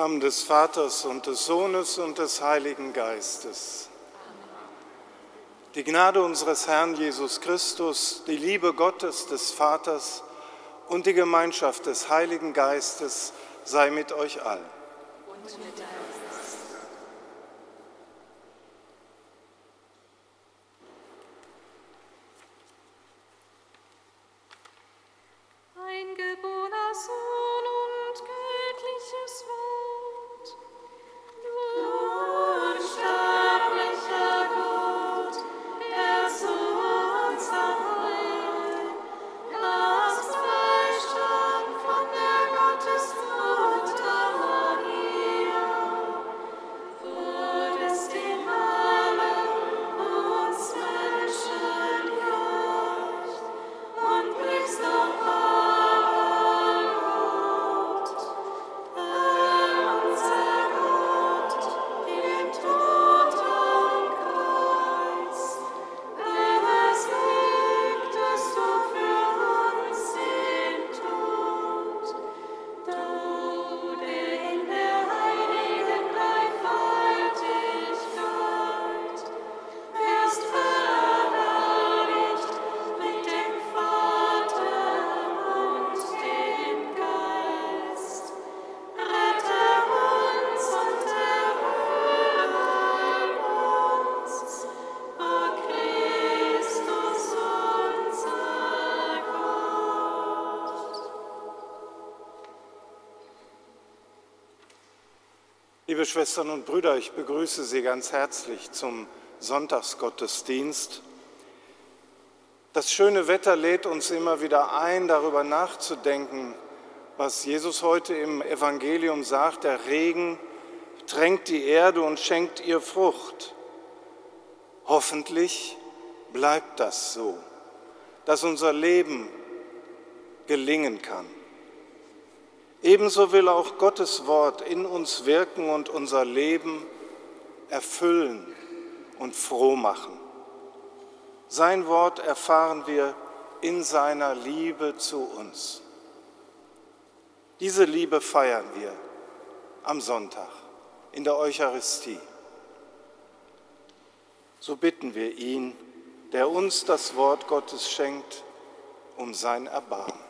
Namen des Vaters und des Sohnes und des Heiligen Geistes. Die Gnade unseres Herrn Jesus Christus, die Liebe Gottes des Vaters und die Gemeinschaft des Heiligen Geistes sei mit euch allen. Liebe Schwestern und Brüder, ich begrüße Sie ganz herzlich zum Sonntagsgottesdienst. Das schöne Wetter lädt uns immer wieder ein, darüber nachzudenken, was Jesus heute im Evangelium sagt. Der Regen tränkt die Erde und schenkt ihr Frucht. Hoffentlich bleibt das so, dass unser Leben gelingen kann. Ebenso will auch Gottes Wort in uns wirken und unser Leben erfüllen und froh machen. Sein Wort erfahren wir in seiner Liebe zu uns. Diese Liebe feiern wir am Sonntag in der Eucharistie. So bitten wir ihn, der uns das Wort Gottes schenkt, um sein Erbarmen.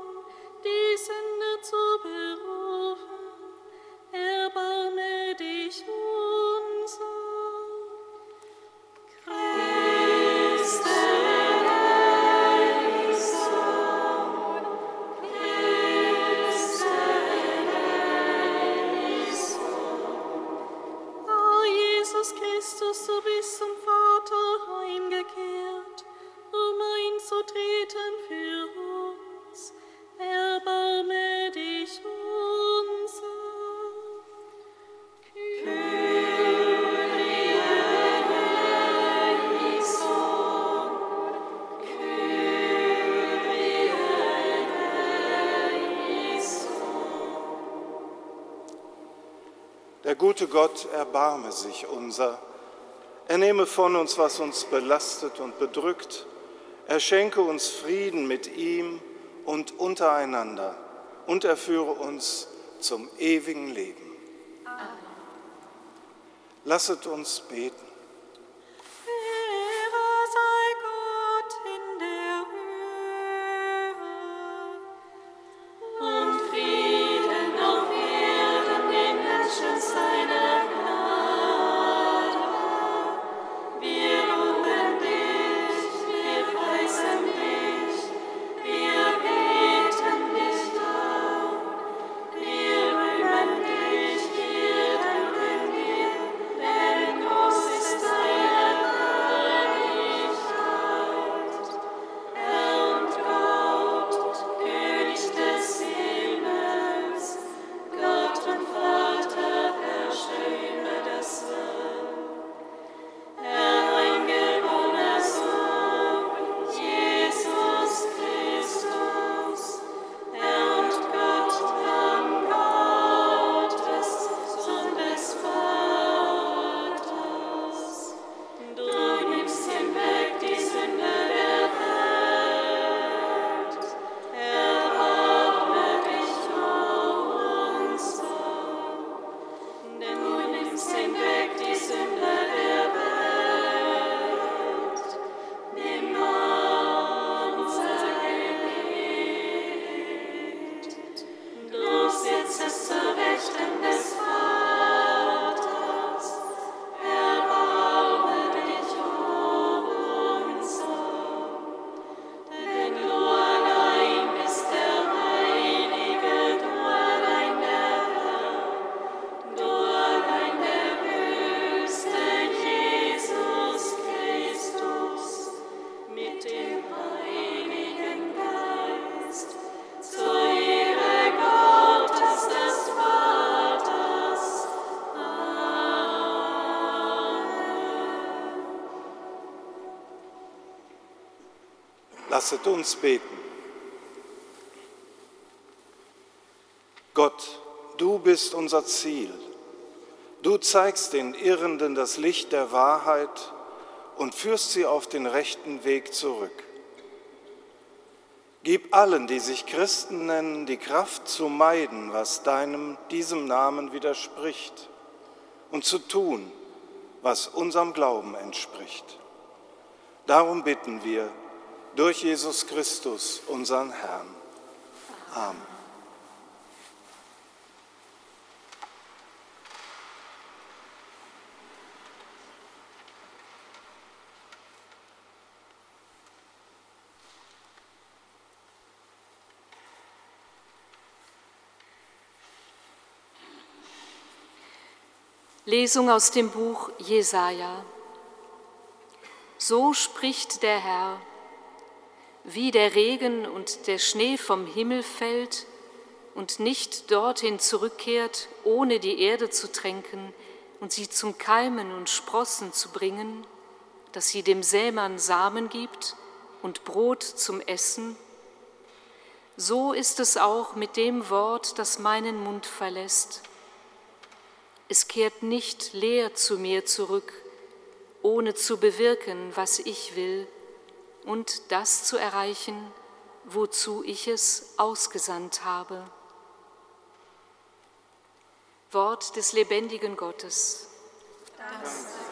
Der gute Gott erbarme sich unser. Er nehme von uns, was uns belastet und bedrückt. Er schenke uns Frieden mit ihm und untereinander und er führe uns zum ewigen Leben. Amen. Lasset uns beten. Lasset uns beten. Gott, du bist unser Ziel. Du zeigst den Irrenden das Licht der Wahrheit und führst sie auf den rechten Weg zurück. Gib allen, die sich Christen nennen, die Kraft zu meiden, was deinem, diesem Namen widerspricht und zu tun, was unserem Glauben entspricht. Darum bitten wir durch Jesus Christus, unseren Herrn. Amen. Lesung aus dem Buch Jesaja. So spricht der Herr, wie der Regen und der Schnee vom Himmel fällt und nicht dorthin zurückkehrt, ohne die Erde zu tränken und sie zum Keimen und Sprossen zu bringen, dass sie dem Sämann Samen gibt und Brot zum Essen. So ist es auch mit dem Wort, das meinen Mund verlässt es kehrt nicht leer zu mir zurück, ohne zu bewirken, was ich will und das zu erreichen, wozu ich es ausgesandt habe. Wort des lebendigen Gottes. Dank.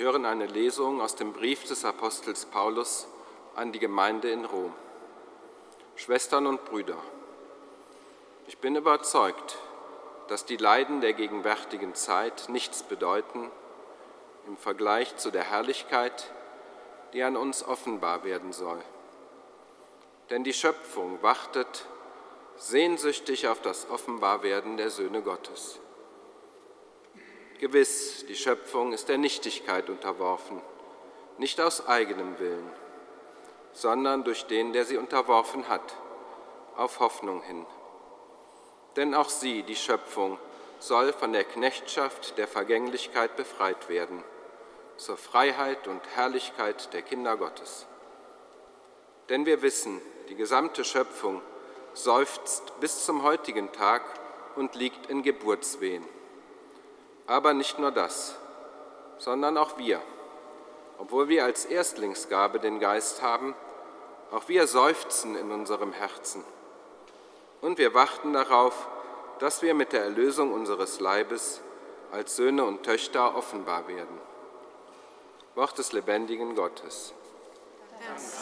Hören eine Lesung aus dem Brief des Apostels Paulus an die Gemeinde in Rom. Schwestern und Brüder, ich bin überzeugt, dass die Leiden der gegenwärtigen Zeit nichts bedeuten im Vergleich zu der Herrlichkeit, die an uns offenbar werden soll. Denn die Schöpfung wartet sehnsüchtig auf das Offenbarwerden der Söhne Gottes. Gewiss, die Schöpfung ist der Nichtigkeit unterworfen, nicht aus eigenem Willen, sondern durch den, der sie unterworfen hat, auf Hoffnung hin. Denn auch sie, die Schöpfung, soll von der Knechtschaft der Vergänglichkeit befreit werden, zur Freiheit und Herrlichkeit der Kinder Gottes. Denn wir wissen, die gesamte Schöpfung seufzt bis zum heutigen Tag und liegt in Geburtswehen. Aber nicht nur das, sondern auch wir, obwohl wir als Erstlingsgabe den Geist haben, auch wir seufzen in unserem Herzen. Und wir warten darauf, dass wir mit der Erlösung unseres Leibes als Söhne und Töchter offenbar werden. Wort des lebendigen Gottes. Dank.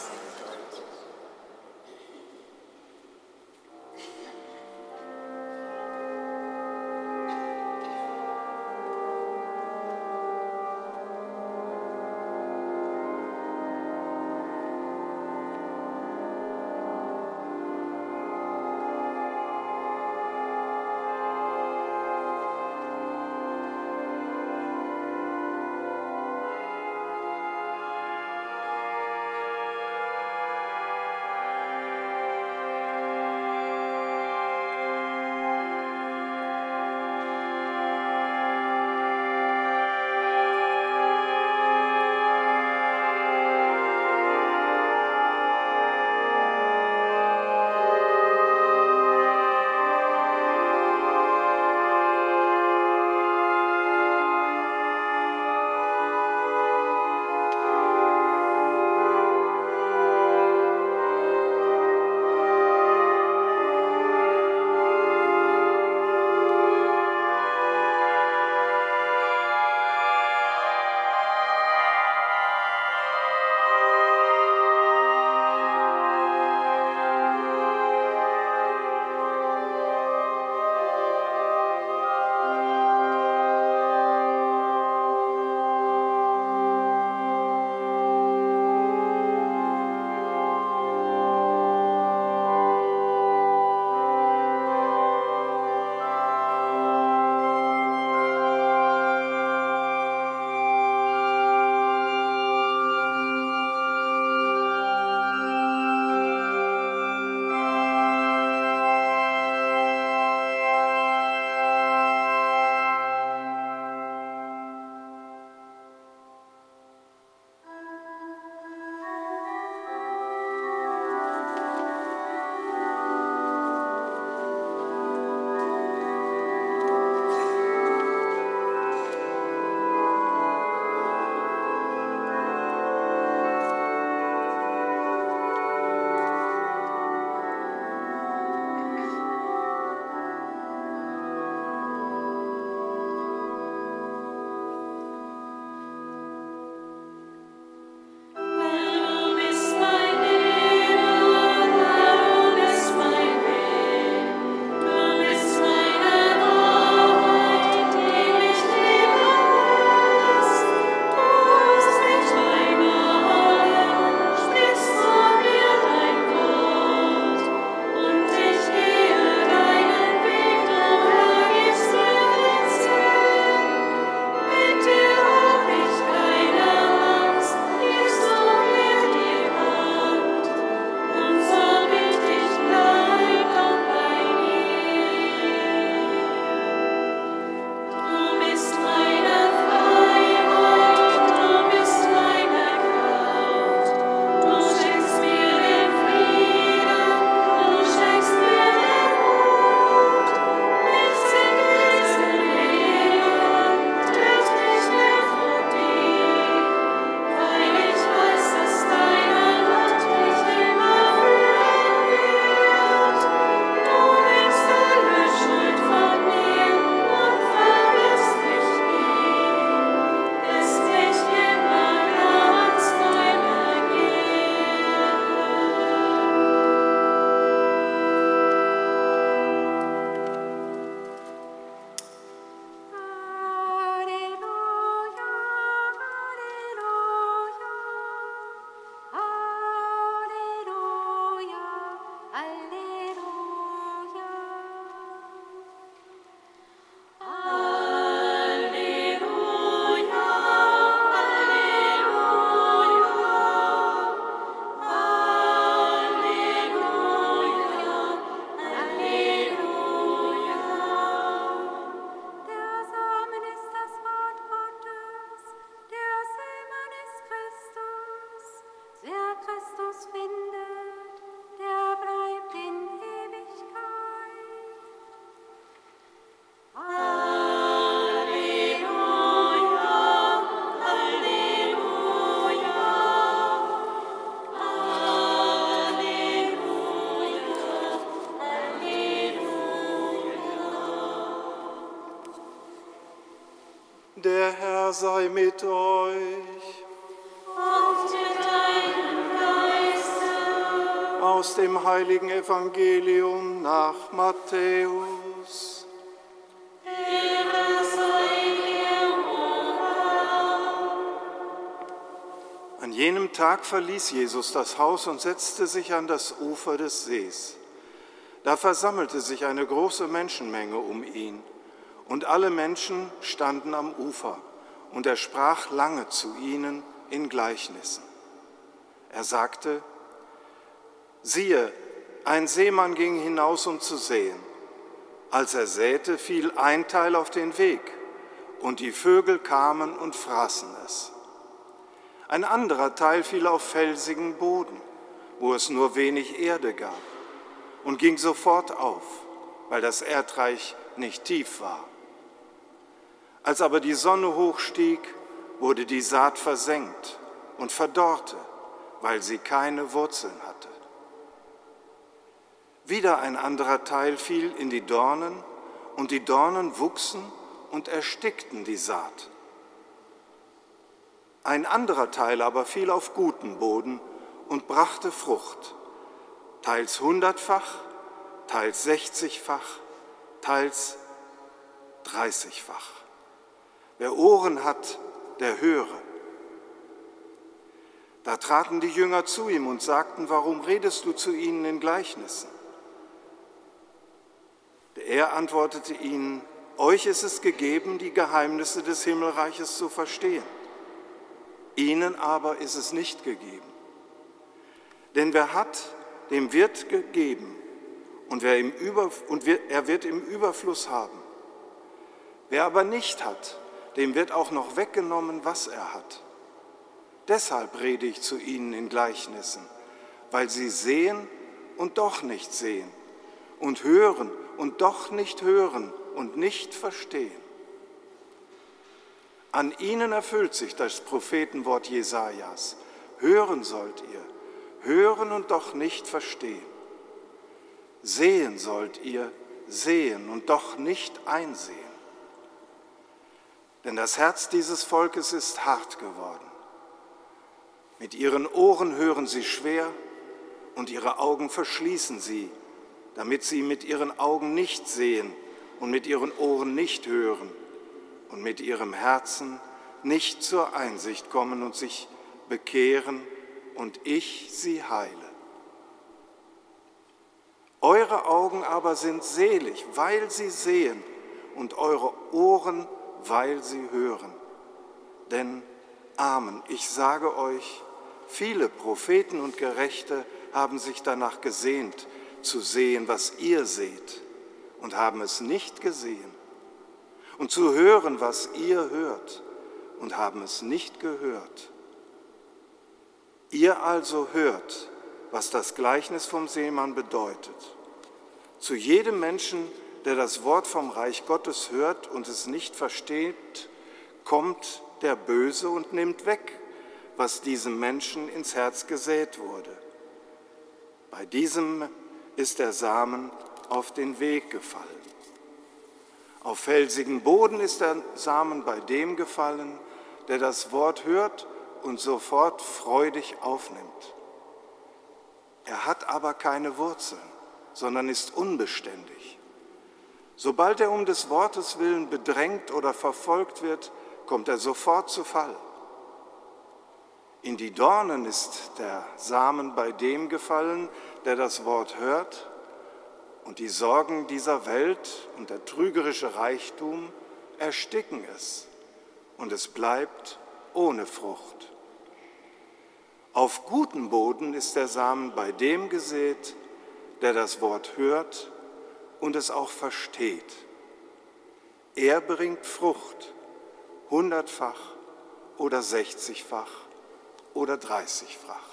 Sei mit euch. Und mit deinem Geiste. Aus dem heiligen Evangelium nach Matthäus. Ehre sei dir, o Herr. An jenem Tag verließ Jesus das Haus und setzte sich an das Ufer des Sees. Da versammelte sich eine große Menschenmenge um ihn, und alle Menschen standen am Ufer, und er sprach lange zu ihnen in Gleichnissen. Er sagte, siehe, ein Seemann ging hinaus, um zu säen. Als er säte, fiel ein Teil auf den Weg, und die Vögel kamen und fraßen es. Ein anderer Teil fiel auf felsigen Boden, wo es nur wenig Erde gab und ging sofort auf, weil das Erdreich nicht tief war. Als aber die Sonne hochstieg, wurde die Saat versenkt und verdorrte, weil sie keine Wurzeln hatte. Wieder ein anderer Teil fiel in die Dornen, und die Dornen wuchsen und erstickten die Saat. Ein anderer Teil aber fiel auf guten Boden und brachte Frucht teils hundertfach, teils sechzigfach, teils dreißigfach. Wer Ohren hat, der höre. Da traten die Jünger zu ihm und sagten, warum redest du zu ihnen in Gleichnissen? Er antwortete ihnen, euch ist es gegeben, die Geheimnisse des Himmelreiches zu verstehen. Ihnen aber ist es nicht gegeben. Denn wer hat, dem wird gegeben und, wer im Über, und er wird im Überfluss haben. Wer aber nicht hat, dem wird auch noch weggenommen, was er hat. Deshalb rede ich zu ihnen in Gleichnissen, weil sie sehen und doch nicht sehen und hören und doch nicht hören und nicht verstehen. An ihnen erfüllt sich das Prophetenwort Jesajas. Hören sollt ihr, hören und doch nicht verstehen. Sehen sollt ihr, sehen und doch nicht einsehen. Denn das Herz dieses Volkes ist hart geworden. Mit ihren Ohren hören sie schwer und ihre Augen verschließen sie, damit sie mit ihren Augen nicht sehen und mit ihren Ohren nicht hören und mit ihrem Herzen nicht zur Einsicht kommen und sich bekehren und ich sie heile. Eure Augen aber sind selig, weil sie sehen, und eure Ohren, weil sie hören. Denn, Amen, ich sage euch, viele Propheten und Gerechte haben sich danach gesehnt, zu sehen, was ihr seht, und haben es nicht gesehen, und zu hören, was ihr hört, und haben es nicht gehört. Ihr also hört, was das Gleichnis vom Seemann bedeutet. Zu jedem Menschen, der das Wort vom Reich Gottes hört und es nicht versteht, kommt der Böse und nimmt weg, was diesem Menschen ins Herz gesät wurde. Bei diesem ist der Samen auf den Weg gefallen. Auf felsigen Boden ist der Samen bei dem gefallen, der das Wort hört und sofort freudig aufnimmt. Er hat aber keine Wurzeln, sondern ist unbeständig. Sobald er um des Wortes willen bedrängt oder verfolgt wird, kommt er sofort zu Fall. In die Dornen ist der Samen bei dem gefallen, der das Wort hört, und die Sorgen dieser Welt und der trügerische Reichtum ersticken es, und es bleibt ohne Frucht. Auf guten Boden ist der Samen bei dem gesät, der das Wort hört und es auch versteht. Er bringt Frucht, hundertfach oder sechzigfach oder dreißigfach.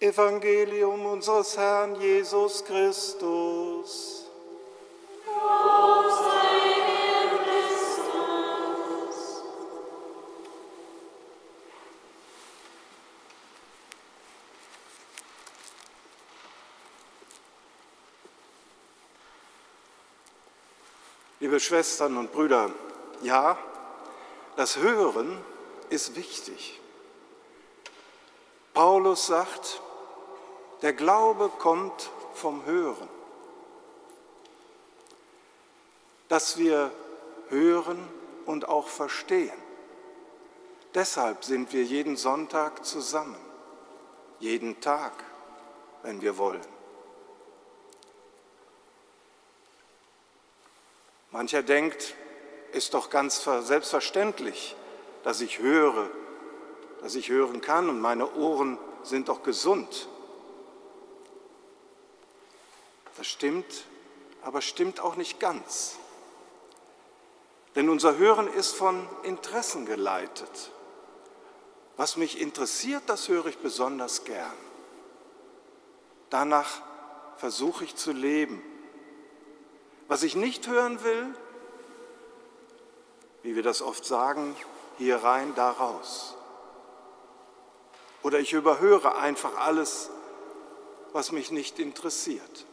Evangelium unseres Herrn Jesus Christus. Lob sei Liebe Schwestern und Brüder, ja, das Hören ist wichtig. Paulus sagt, der Glaube kommt vom Hören. Dass wir hören und auch verstehen. Deshalb sind wir jeden Sonntag zusammen, jeden Tag, wenn wir wollen. Mancher denkt, ist doch ganz selbstverständlich, dass ich höre, dass ich hören kann und meine Ohren sind doch gesund. Das stimmt, aber stimmt auch nicht ganz. Denn unser Hören ist von Interessen geleitet. Was mich interessiert, das höre ich besonders gern. Danach versuche ich zu leben. Was ich nicht hören will, wie wir das oft sagen, hier rein, da raus. Oder ich überhöre einfach alles, was mich nicht interessiert.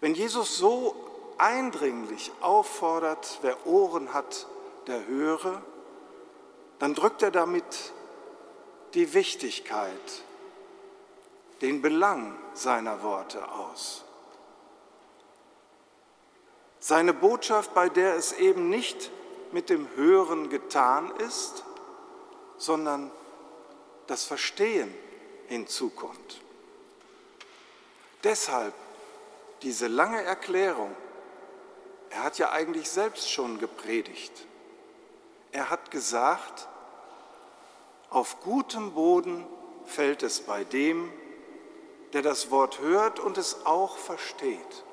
Wenn Jesus so eindringlich auffordert, wer Ohren hat, der höre, dann drückt er damit die Wichtigkeit, den Belang seiner Worte aus. Seine Botschaft, bei der es eben nicht mit dem Hören getan ist, sondern das Verstehen hinzukommt. Deshalb diese lange Erklärung. Er hat ja eigentlich selbst schon gepredigt. Er hat gesagt, auf gutem Boden fällt es bei dem, der das Wort hört und es auch versteht.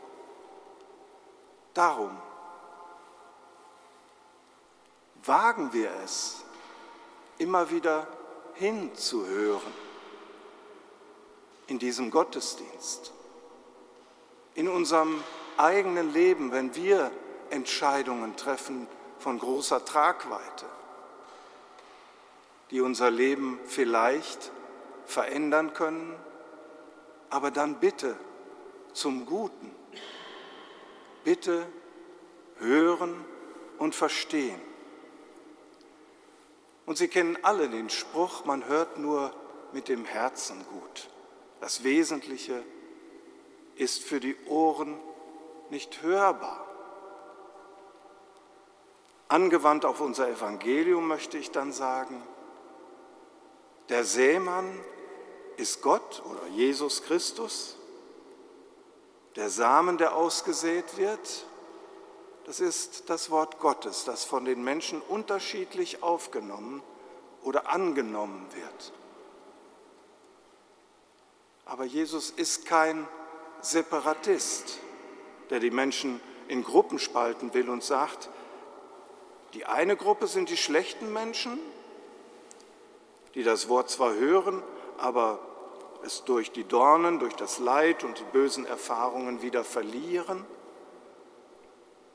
Darum wagen wir es, immer wieder hinzuhören in diesem Gottesdienst, in unserem eigenen Leben, wenn wir Entscheidungen treffen von großer Tragweite, die unser Leben vielleicht verändern können, aber dann bitte zum Guten. Bitte hören und verstehen. Und Sie kennen alle den Spruch, man hört nur mit dem Herzen gut. Das Wesentliche ist für die Ohren nicht hörbar. Angewandt auf unser Evangelium möchte ich dann sagen, der Sämann ist Gott oder Jesus Christus der Samen, der ausgesät wird, das ist das Wort Gottes, das von den Menschen unterschiedlich aufgenommen oder angenommen wird. Aber Jesus ist kein Separatist, der die Menschen in Gruppen spalten will und sagt, die eine Gruppe sind die schlechten Menschen, die das Wort zwar hören, aber es durch die Dornen, durch das Leid und die bösen Erfahrungen wieder verlieren.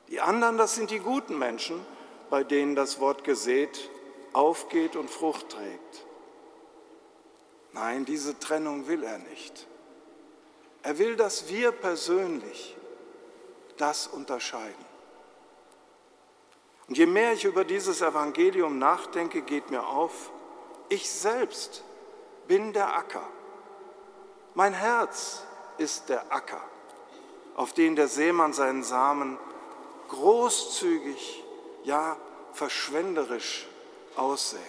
Die anderen, das sind die guten Menschen, bei denen das Wort gesät aufgeht und Frucht trägt. Nein, diese Trennung will er nicht. Er will, dass wir persönlich das unterscheiden. Und je mehr ich über dieses Evangelium nachdenke, geht mir auf, ich selbst bin der Acker. Mein Herz ist der Acker, auf den der Seemann seinen Samen großzügig, ja verschwenderisch aussät.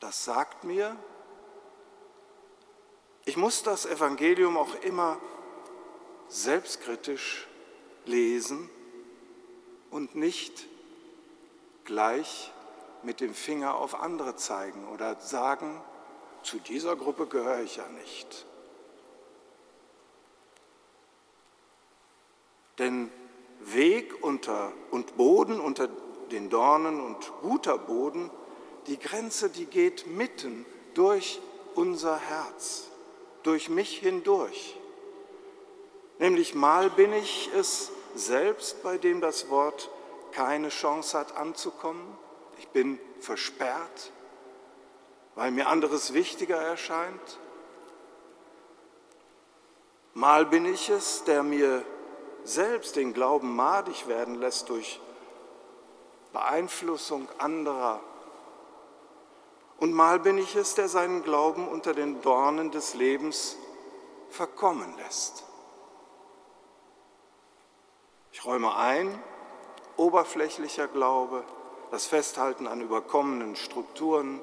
Das sagt mir, ich muss das Evangelium auch immer selbstkritisch lesen und nicht gleich mit dem Finger auf andere zeigen oder sagen, zu dieser Gruppe gehöre ich ja nicht. Denn Weg unter und Boden unter den Dornen und guter Boden, die Grenze, die geht mitten durch unser Herz, durch mich hindurch. Nämlich mal bin ich es selbst, bei dem das Wort keine Chance hat anzukommen, ich bin versperrt, weil mir anderes wichtiger erscheint. Mal bin ich es, der mir selbst den Glauben madig werden lässt durch Beeinflussung anderer. Und mal bin ich es, der seinen Glauben unter den Dornen des Lebens verkommen lässt. Ich räume ein, oberflächlicher Glaube, das Festhalten an überkommenen Strukturen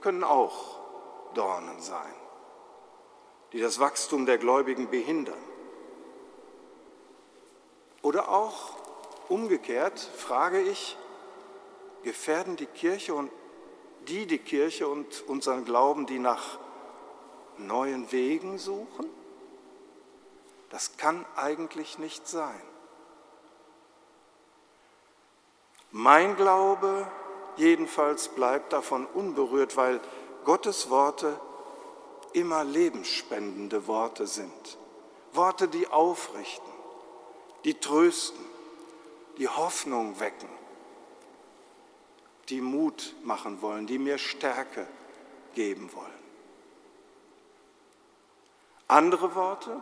können auch Dornen sein, die das Wachstum der Gläubigen behindern. Oder auch umgekehrt frage ich, gefährden die Kirche und die die Kirche und unseren Glauben, die nach neuen Wegen suchen? Das kann eigentlich nicht sein. Mein Glaube jedenfalls bleibt davon unberührt, weil Gottes Worte immer lebensspendende Worte sind. Worte, die aufrichten, die trösten, die Hoffnung wecken, die Mut machen wollen, die mir Stärke geben wollen. Andere Worte,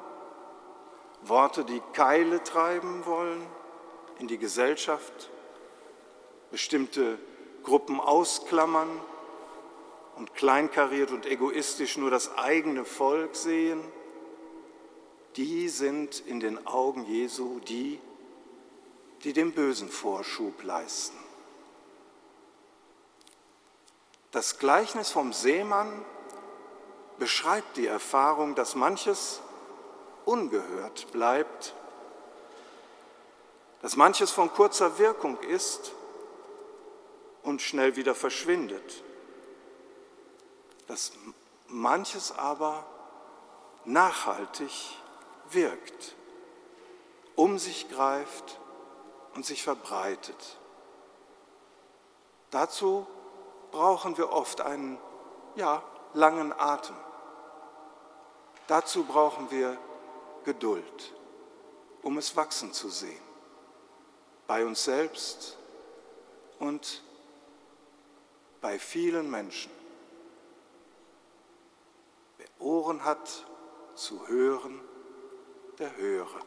Worte, die Keile treiben wollen in die Gesellschaft, bestimmte Gruppen ausklammern und kleinkariert und egoistisch nur das eigene Volk sehen, die sind in den Augen Jesu die, die dem Bösen Vorschub leisten. Das Gleichnis vom Seemann beschreibt die Erfahrung, dass manches ungehört bleibt, dass manches von kurzer Wirkung ist und schnell wieder verschwindet, dass manches aber nachhaltig wirkt, um sich greift und sich verbreitet. Dazu brauchen wir oft einen ja, langen Atem. Dazu brauchen wir Geduld, um es wachsen zu sehen, bei uns selbst und bei vielen Menschen. Wer Ohren hat zu hören, der höre.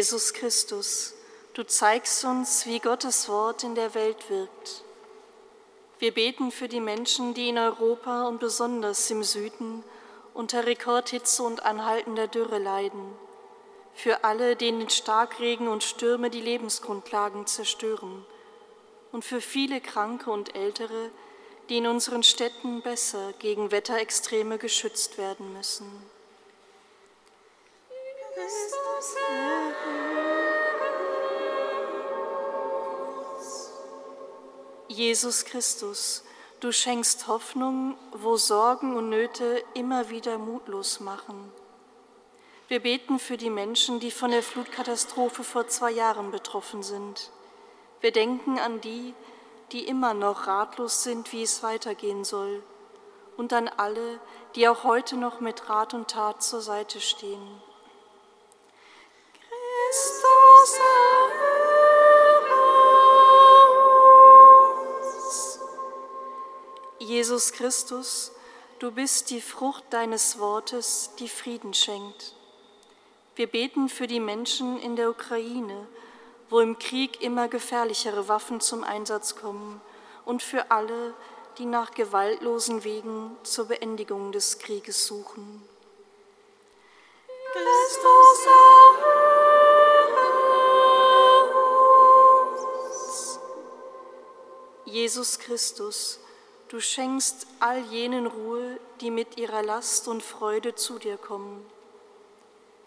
Jesus Christus, du zeigst uns, wie Gottes Wort in der Welt wirkt. Wir beten für die Menschen, die in Europa und besonders im Süden unter Rekordhitze und anhaltender Dürre leiden. Für alle, denen Starkregen und Stürme die Lebensgrundlagen zerstören. Und für viele Kranke und Ältere, die in unseren Städten besser gegen Wetterextreme geschützt werden müssen. Jesus Christus, du schenkst Hoffnung, wo Sorgen und Nöte immer wieder mutlos machen. Wir beten für die Menschen, die von der Flutkatastrophe vor zwei Jahren betroffen sind. Wir denken an die, die immer noch ratlos sind, wie es weitergehen soll, und an alle, die auch heute noch mit Rat und Tat zur Seite stehen. Christus Jesus Christus, du bist die Frucht deines Wortes, die Frieden schenkt. Wir beten für die Menschen in der Ukraine, wo im Krieg immer gefährlichere Waffen zum Einsatz kommen, und für alle, die nach gewaltlosen Wegen zur Beendigung des Krieges suchen. Christus erhöre uns. Jesus Christus, du schenkst all jenen Ruhe, die mit ihrer Last und Freude zu dir kommen.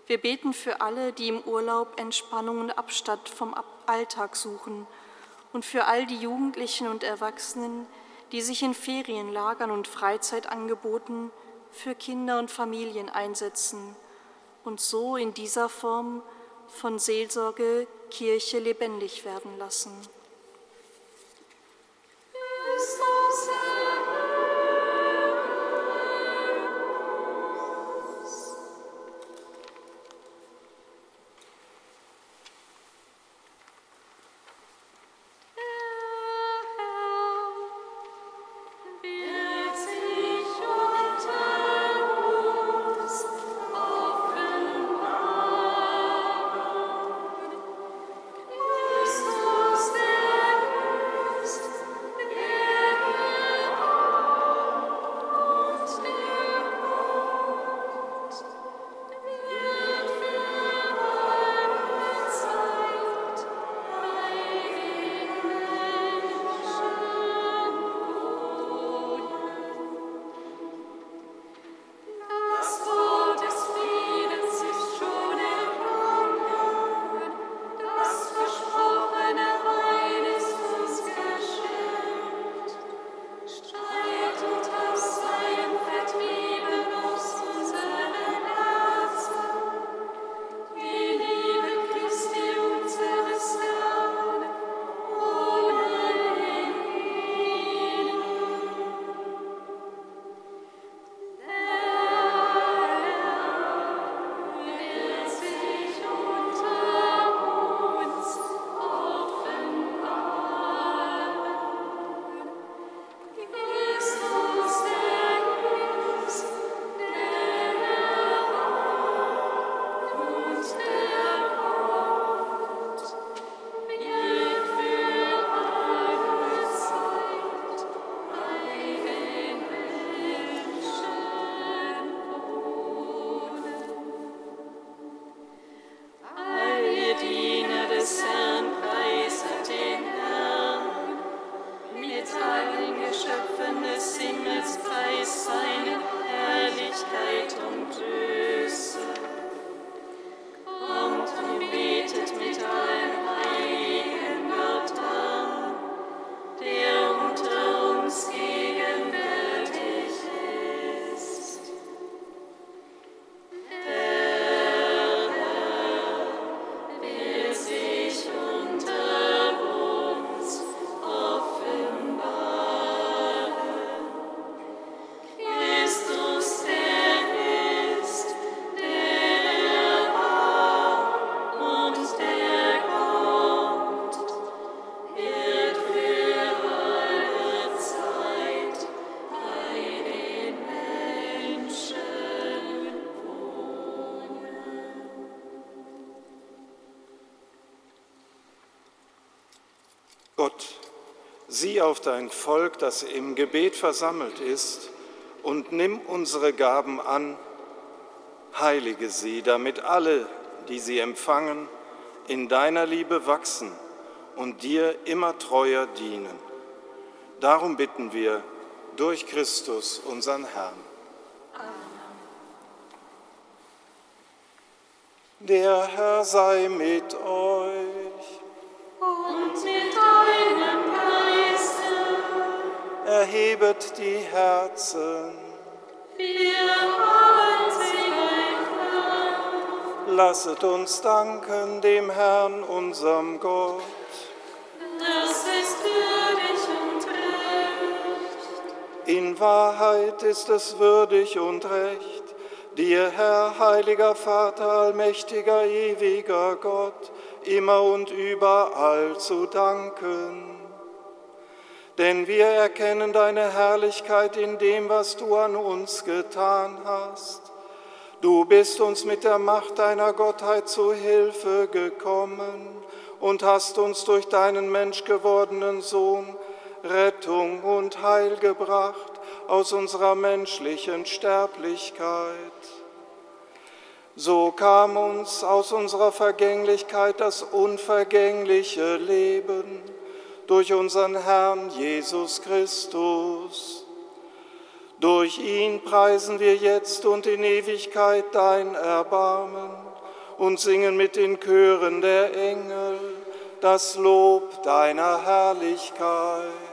Wir beten für alle, die im Urlaub Entspannung und Abstand vom Alltag suchen und für all die Jugendlichen und Erwachsenen, die sich in Ferienlagern und Freizeitangeboten für Kinder und Familien einsetzen und so in dieser Form von Seelsorge Kirche lebendig werden lassen. Christus erhöre auf dein Volk, das im Gebet versammelt ist, und nimm unsere Gaben an, heilige sie, damit alle, die sie empfangen, in deiner Liebe wachsen und dir immer treuer dienen. Darum bitten wir durch Christus, unseren Herrn. Der Herr sei mit euch. Erhebet die Herzen. Wir haben sie einfach. Lasset uns danken dem Herrn, unserem Gott. Das ist würdig und recht. In Wahrheit ist es würdig und recht, dir, Herr, heiliger Vater, allmächtiger, ewiger Gott, immer und überall zu danken. Denn wir erkennen deine Herrlichkeit in dem, was du an uns getan hast. Du bist uns mit der Macht deiner Gottheit zu Hilfe gekommen und hast uns durch deinen menschgewordenen Sohn Rettung und Heil gebracht aus unserer menschlichen Sterblichkeit. So kam uns aus unserer Vergänglichkeit das unvergängliche Leben durch unseren Herrn Jesus Christus. Durch ihn preisen wir jetzt und in Ewigkeit dein Erbarmen und singen mit den Chören der Engel das Lob deiner Herrlichkeit.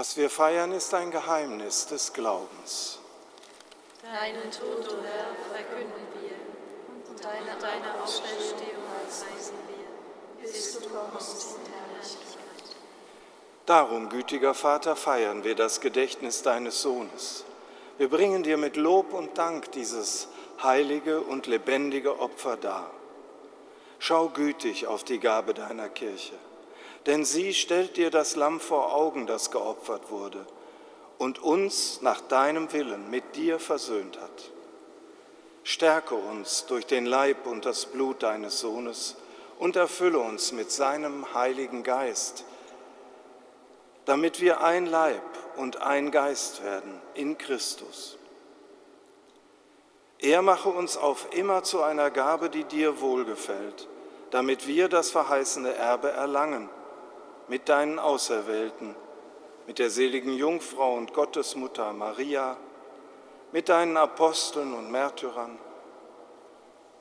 Was wir feiern, ist ein Geheimnis des Glaubens. Deinen Tod, o Herr, verkünden wir und deine, deine Auferstehung preisen wir, bis du kommst in Herrlichkeit. Darum, gütiger Vater, feiern wir das Gedächtnis deines Sohnes. Wir bringen dir mit Lob und Dank dieses heilige und lebendige Opfer dar. Schau gütig auf die Gabe deiner Kirche, denn sie stellt dir das Lamm vor Augen, das geopfert wurde und uns nach deinem Willen mit dir versöhnt hat. Stärke uns durch den Leib und das Blut deines Sohnes und erfülle uns mit seinem Heiligen Geist, damit wir ein Leib und ein Geist werden in Christus. Er mache uns auf immer zu einer Gabe, die dir wohlgefällt, damit wir das verheißene Erbe erlangen mit deinen Auserwählten, mit der seligen Jungfrau und Gottesmutter Maria, mit deinen Aposteln und Märtyrern,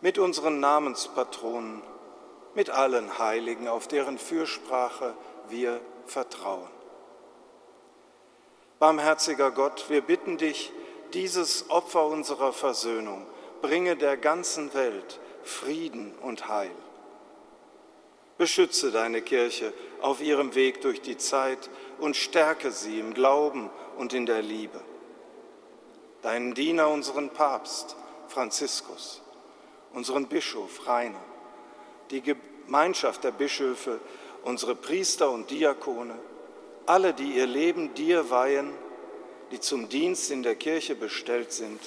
mit unseren Namenspatronen, mit allen Heiligen, auf deren Fürsprache wir vertrauen. Barmherziger Gott, wir bitten dich, dieses Opfer unserer Versöhnung bringe der ganzen Welt Frieden und Heil. Beschütze deine Kirche auf ihrem Weg durch die Zeit und stärke sie im Glauben und in der Liebe. Deinen Diener, unseren Papst Franziskus, unseren Bischof Rainer, die Gemeinschaft der Bischöfe, unsere Priester und Diakone, alle, die ihr Leben dir weihen, die zum Dienst in der Kirche bestellt sind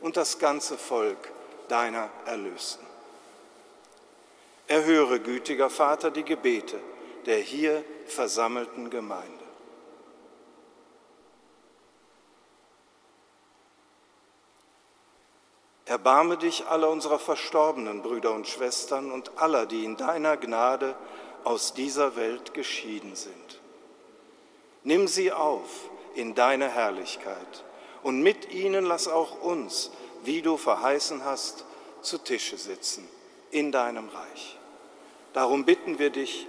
und das ganze Volk deiner Erlösten. Erhöre, gütiger Vater, die Gebete der hier versammelten Gemeinde. Erbarme dich aller unserer verstorbenen Brüder und Schwestern und aller, die in deiner Gnade aus dieser Welt geschieden sind. Nimm sie auf in deine Herrlichkeit und mit ihnen lass auch uns, wie du verheißen hast, zu Tische sitzen in deinem Reich. Darum bitten wir dich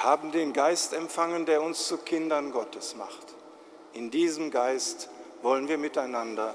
Wir haben den Geist empfangen, der uns zu Kindern Gottes macht. In diesem Geist wollen wir miteinander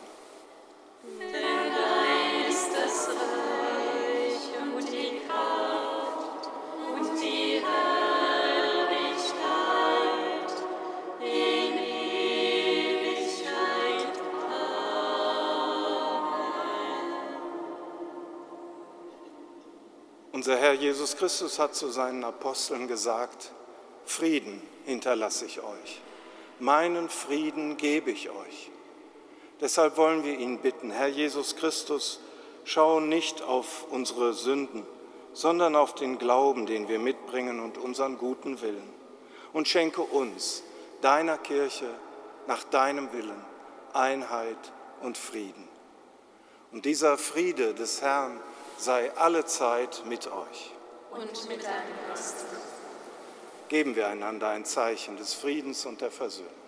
Jesus Christus hat zu seinen Aposteln gesagt, Frieden hinterlasse ich euch, meinen Frieden gebe ich euch. Deshalb wollen wir ihn bitten, Herr Jesus Christus, schau nicht auf unsere Sünden, sondern auf den Glauben, den wir mitbringen und unseren guten Willen. Und schenke uns, deiner Kirche, nach deinem Willen Einheit und Frieden. Und dieser Friede des Herrn sei alle Zeit mit euch. Und mit deinem Geist. Geben wir einander ein Zeichen des Friedens und der Versöhnung.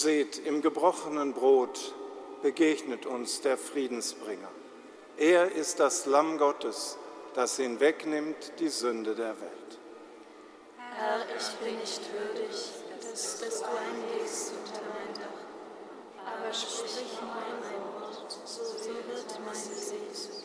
Seht, im gebrochenen Brot begegnet uns der Friedensbringer. Er ist das Lamm Gottes, das hinwegnimmt die Sünde der Welt. Herr, ich bin nicht würdig, dass, dass du eingehst unter mein Dach, aber sprich nur ein Wort, so wird meine Seele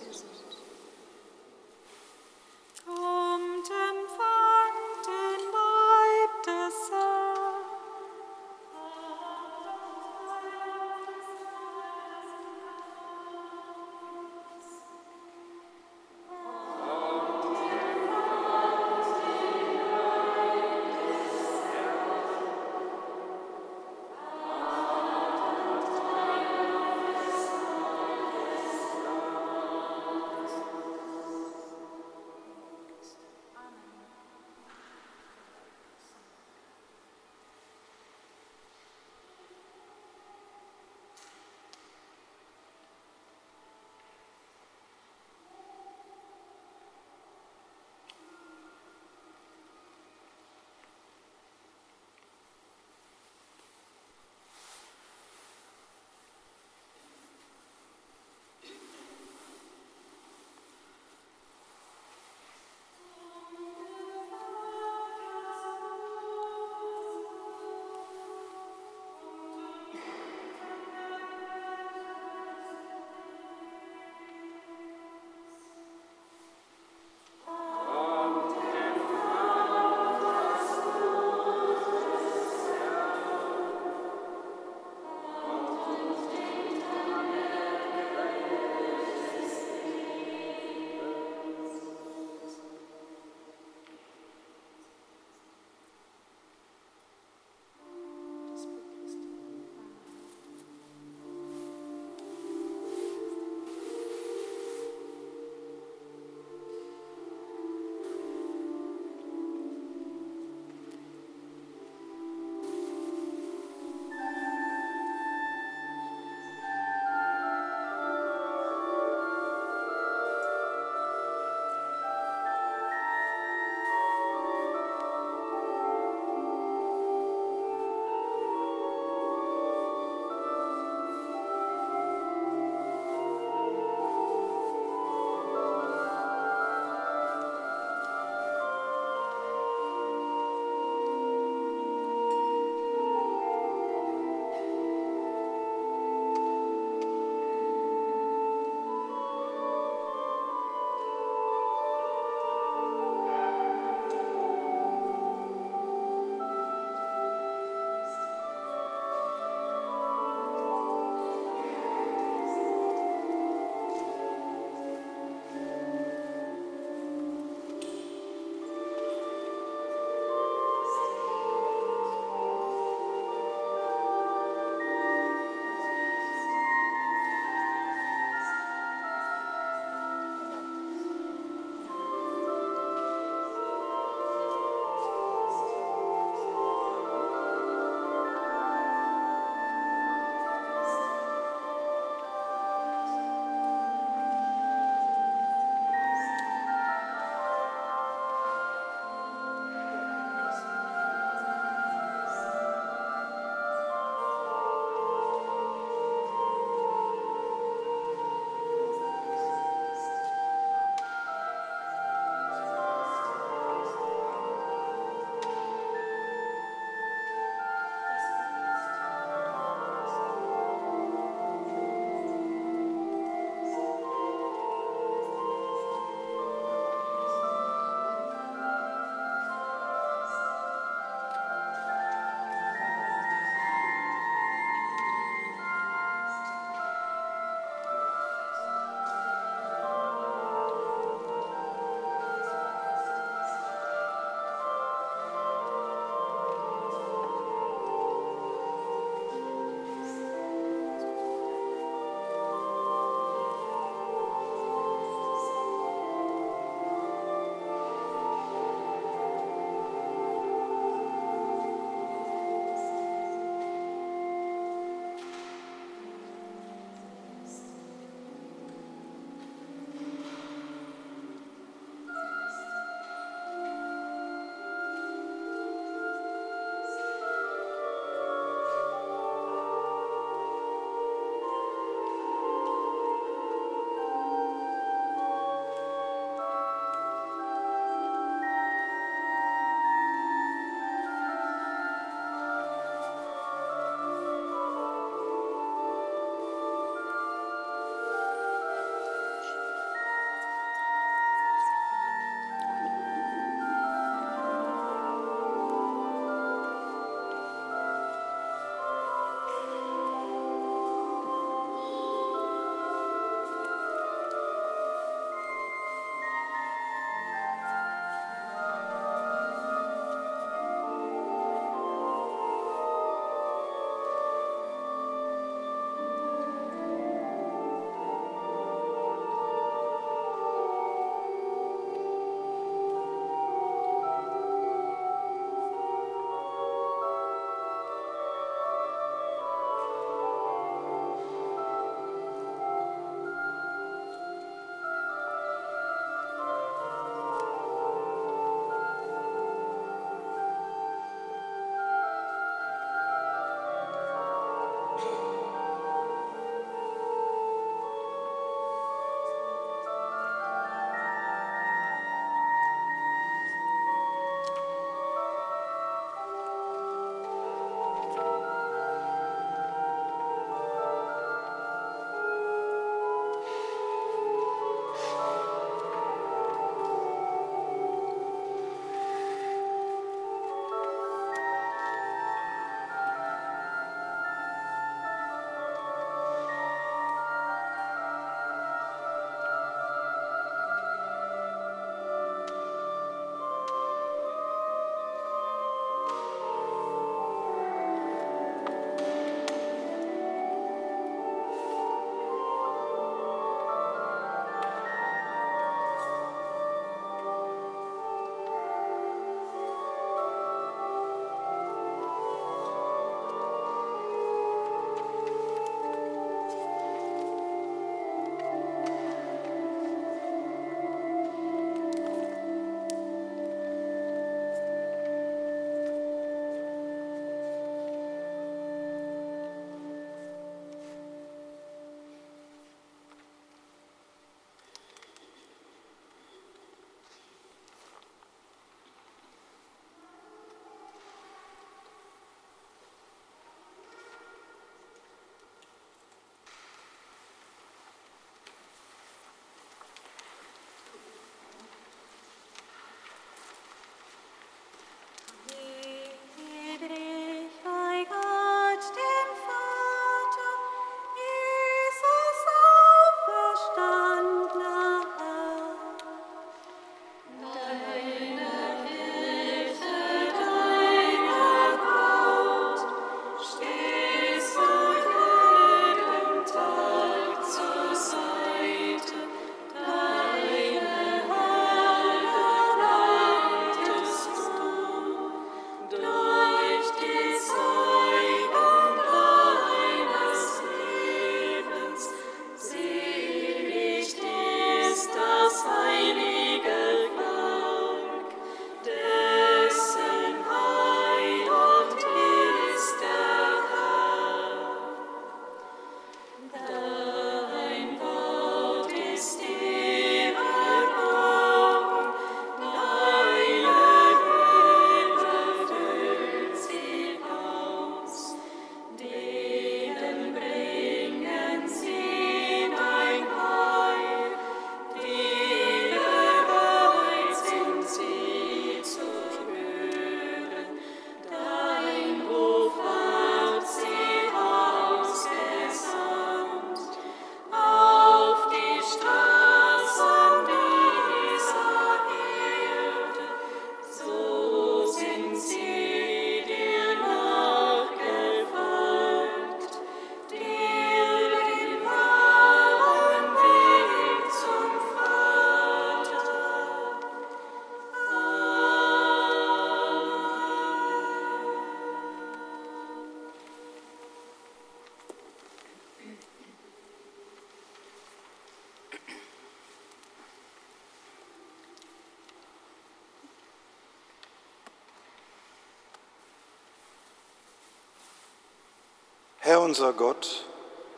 Herr unser Gott,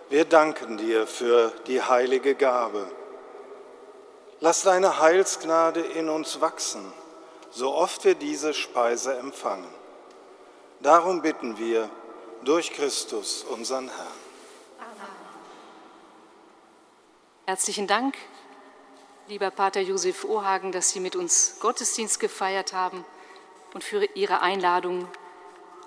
wir danken dir für die heilige Gabe. Lass deine Heilsgnade in uns wachsen, so oft wir diese Speise empfangen. Darum bitten wir durch Christus, unseren Herrn. Herzlichen Dank, lieber Pater Josef Ohagen, dass Sie mit uns Gottesdienst gefeiert haben und für Ihre Einladung,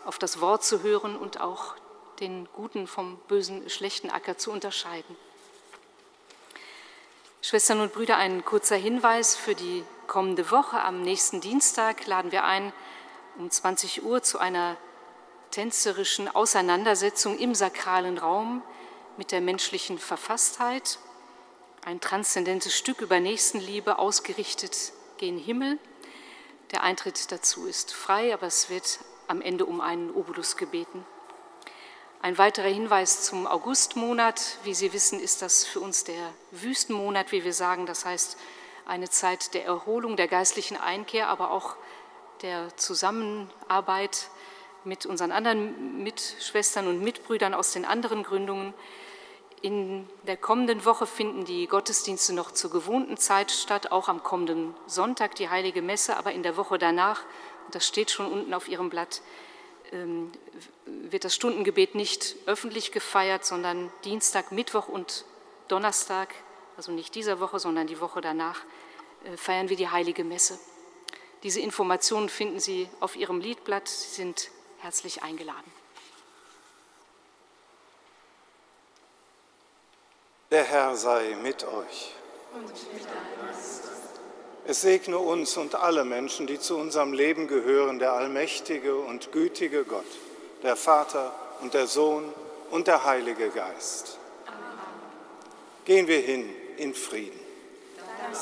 auf das Wort zu hören und auch den guten vom bösen, schlechten Acker zu unterscheiden. Schwestern und Brüder, ein kurzer Hinweis für die kommende Woche. Am nächsten Dienstag laden wir ein um 20 Uhr zu einer tänzerischen Auseinandersetzung im sakralen Raum mit der menschlichen Verfasstheit ein transzendentes Stück über Nächstenliebe, ausgerichtet gen Himmel. Der Eintritt dazu ist frei, aber es wird am Ende um einen Obolus gebeten. Ein weiterer Hinweis zum Augustmonat. Wie Sie wissen, ist das für uns der Wüstenmonat, wie wir sagen. Das heißt, eine Zeit der Erholung, der geistlichen Einkehr, aber auch der Zusammenarbeit mit unseren anderen Mitschwestern und Mitbrüdern aus den anderen Gründungen. In der kommenden Woche finden die Gottesdienste noch zur gewohnten Zeit statt, auch am kommenden Sonntag die Heilige Messe, aber in der Woche danach, das steht schon unten auf Ihrem Blatt, wird das Stundengebet nicht öffentlich gefeiert, sondern Dienstag, Mittwoch und Donnerstag, also nicht dieser Woche, sondern die Woche danach, äh, feiern wir die Heilige Messe. Diese Informationen finden Sie auf Ihrem Liedblatt. Sie sind herzlich eingeladen. Der Herr sei mit euch. Es segne uns und alle Menschen, die zu unserem Leben gehören, der allmächtige und gütige Gott, der Vater und der Sohn und der Heilige Geist. Gehen wir hin in Frieden. Dank